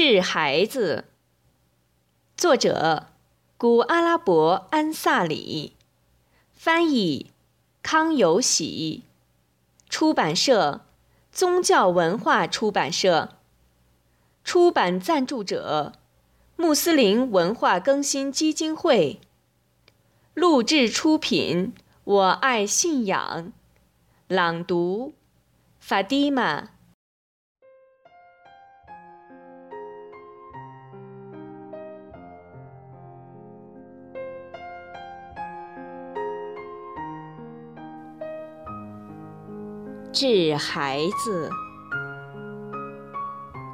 治孩子，作者古阿拉伯安萨里，翻译康有喜，出版社宗教文化出版社，出版赞助者穆斯林文化更新基金会，录制出品我爱信仰，朗读法蒂玛。治孩子，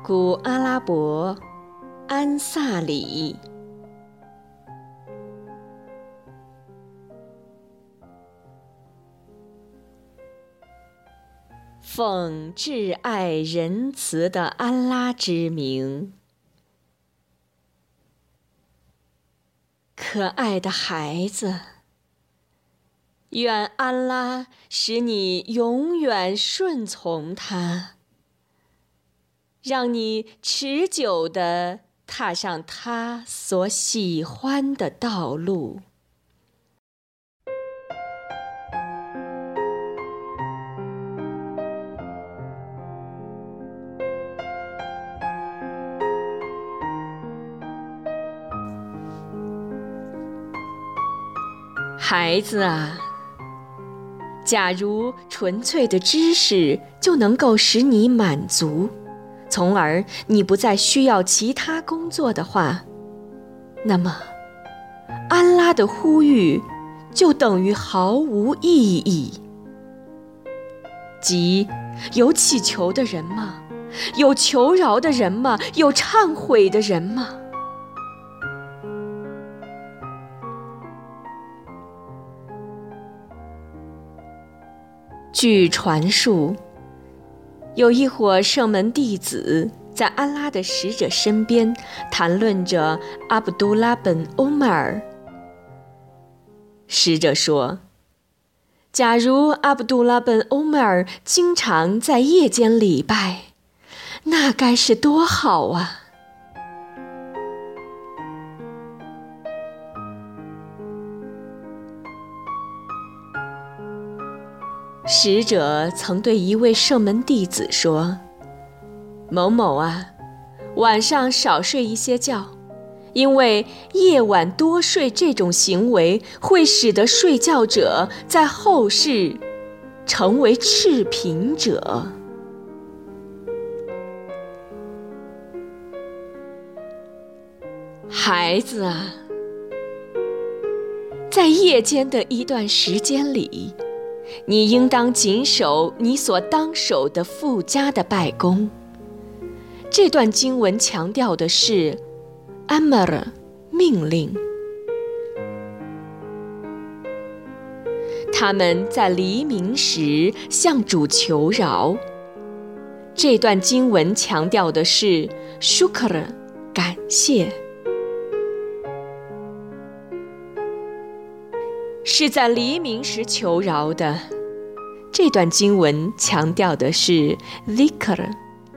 古阿拉伯安萨里，奉挚爱仁慈的安拉之名，可爱的孩子。愿安拉使你永远顺从他，让你持久地踏上他所喜欢的道路。孩子啊！假如纯粹的知识就能够使你满足，从而你不再需要其他工作的话，那么安拉的呼吁就等于毫无意义。即有祈求的人吗？有求饶的人吗？有忏悔的人吗？据传述，有一伙圣门弟子在安拉的使者身边谈论着阿卜杜拉本·欧迈尔。使者说：“假如阿卜杜拉本·欧迈尔经常在夜间礼拜，那该是多好啊！”使者曾对一位圣门弟子说：“某某啊，晚上少睡一些觉，因为夜晚多睡这种行为会使得睡觉者在后世成为赤贫者。”孩子啊，在夜间的一段时间里。你应当谨守你所当守的附加的拜功。这段经文强调的是 “amar” 命令。他们在黎明时向主求饶。这段经文强调的是 “shukr” 感谢。是在黎明时求饶的。这段经文强调的是 “zikr”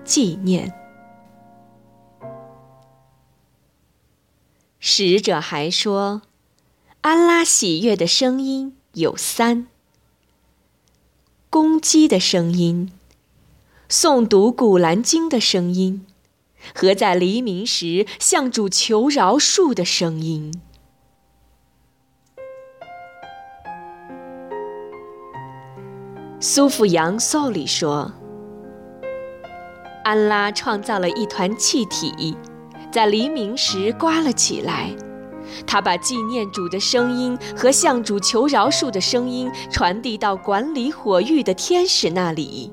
纪念。使者还说，安拉喜悦的声音有三：公鸡的声音、诵读古兰经的声音，和在黎明时向主求饶恕的声音。苏富扬颂里说：“安拉创造了一团气体，在黎明时刮了起来。他把纪念主的声音和向主求饶恕的声音传递到管理火域的天使那里。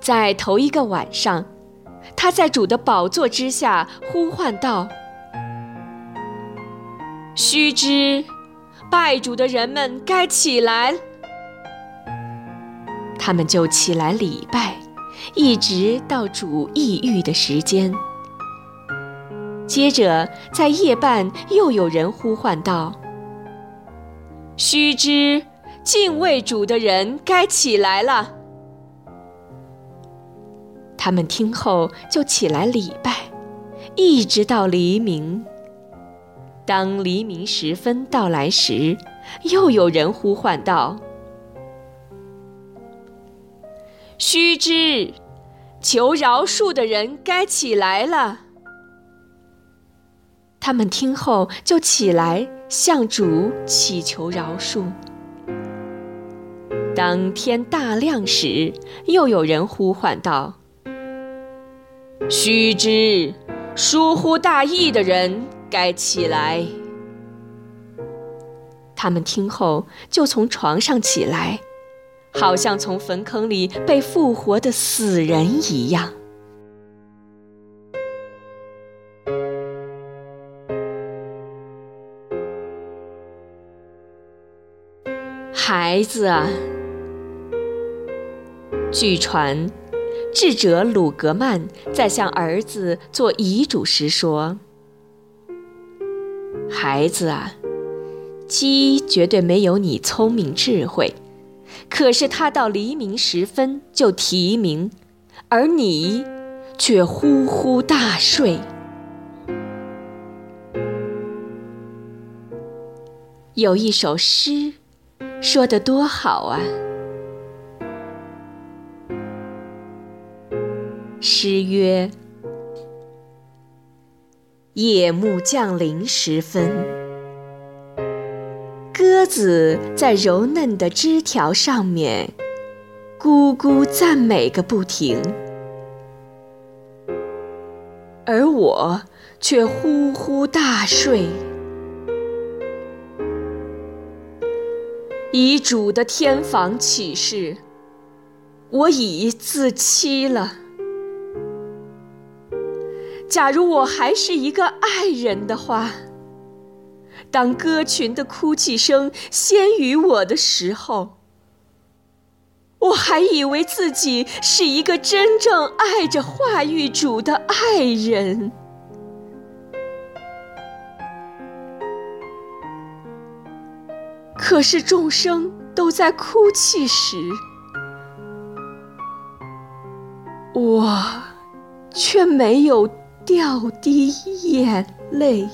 在头一个晚上，他在主的宝座之下呼唤道：‘须知。’”拜主的人们该起来，他们就起来礼拜，一直到主抑郁的时间。接着在夜半，又有人呼唤道：“须知，敬畏主的人该起来了。”他们听后就起来礼拜，一直到黎明。当黎明时分到来时，又有人呼唤道：“须知，求饶恕的人该起来了。”他们听后就起来向主祈求饶恕。当天大亮时，又有人呼唤道：“须知，疏忽大意的人该起来。”他们听后就从床上起来，好像从坟坑里被复活的死人一样。孩子啊！据传，智者鲁格曼在向儿子做遗嘱时说：“孩子啊，鸡绝对没有你聪明智慧，可是它到黎明时分就啼鸣，而你却呼呼大睡。”有一首诗，说得多好啊！诗曰：“夜幕降临时分，鸽子在柔嫩的枝条上面咕咕赞美个不停，而我却呼呼大睡。以主的天房起誓，我已自欺了。”假如我还是一个爱人的话，当歌群的哭泣声先于我的时候，我还以为自己是一个真正爱着话语主的爱人。可是众生都在哭泣时，我却没有。掉滴眼泪。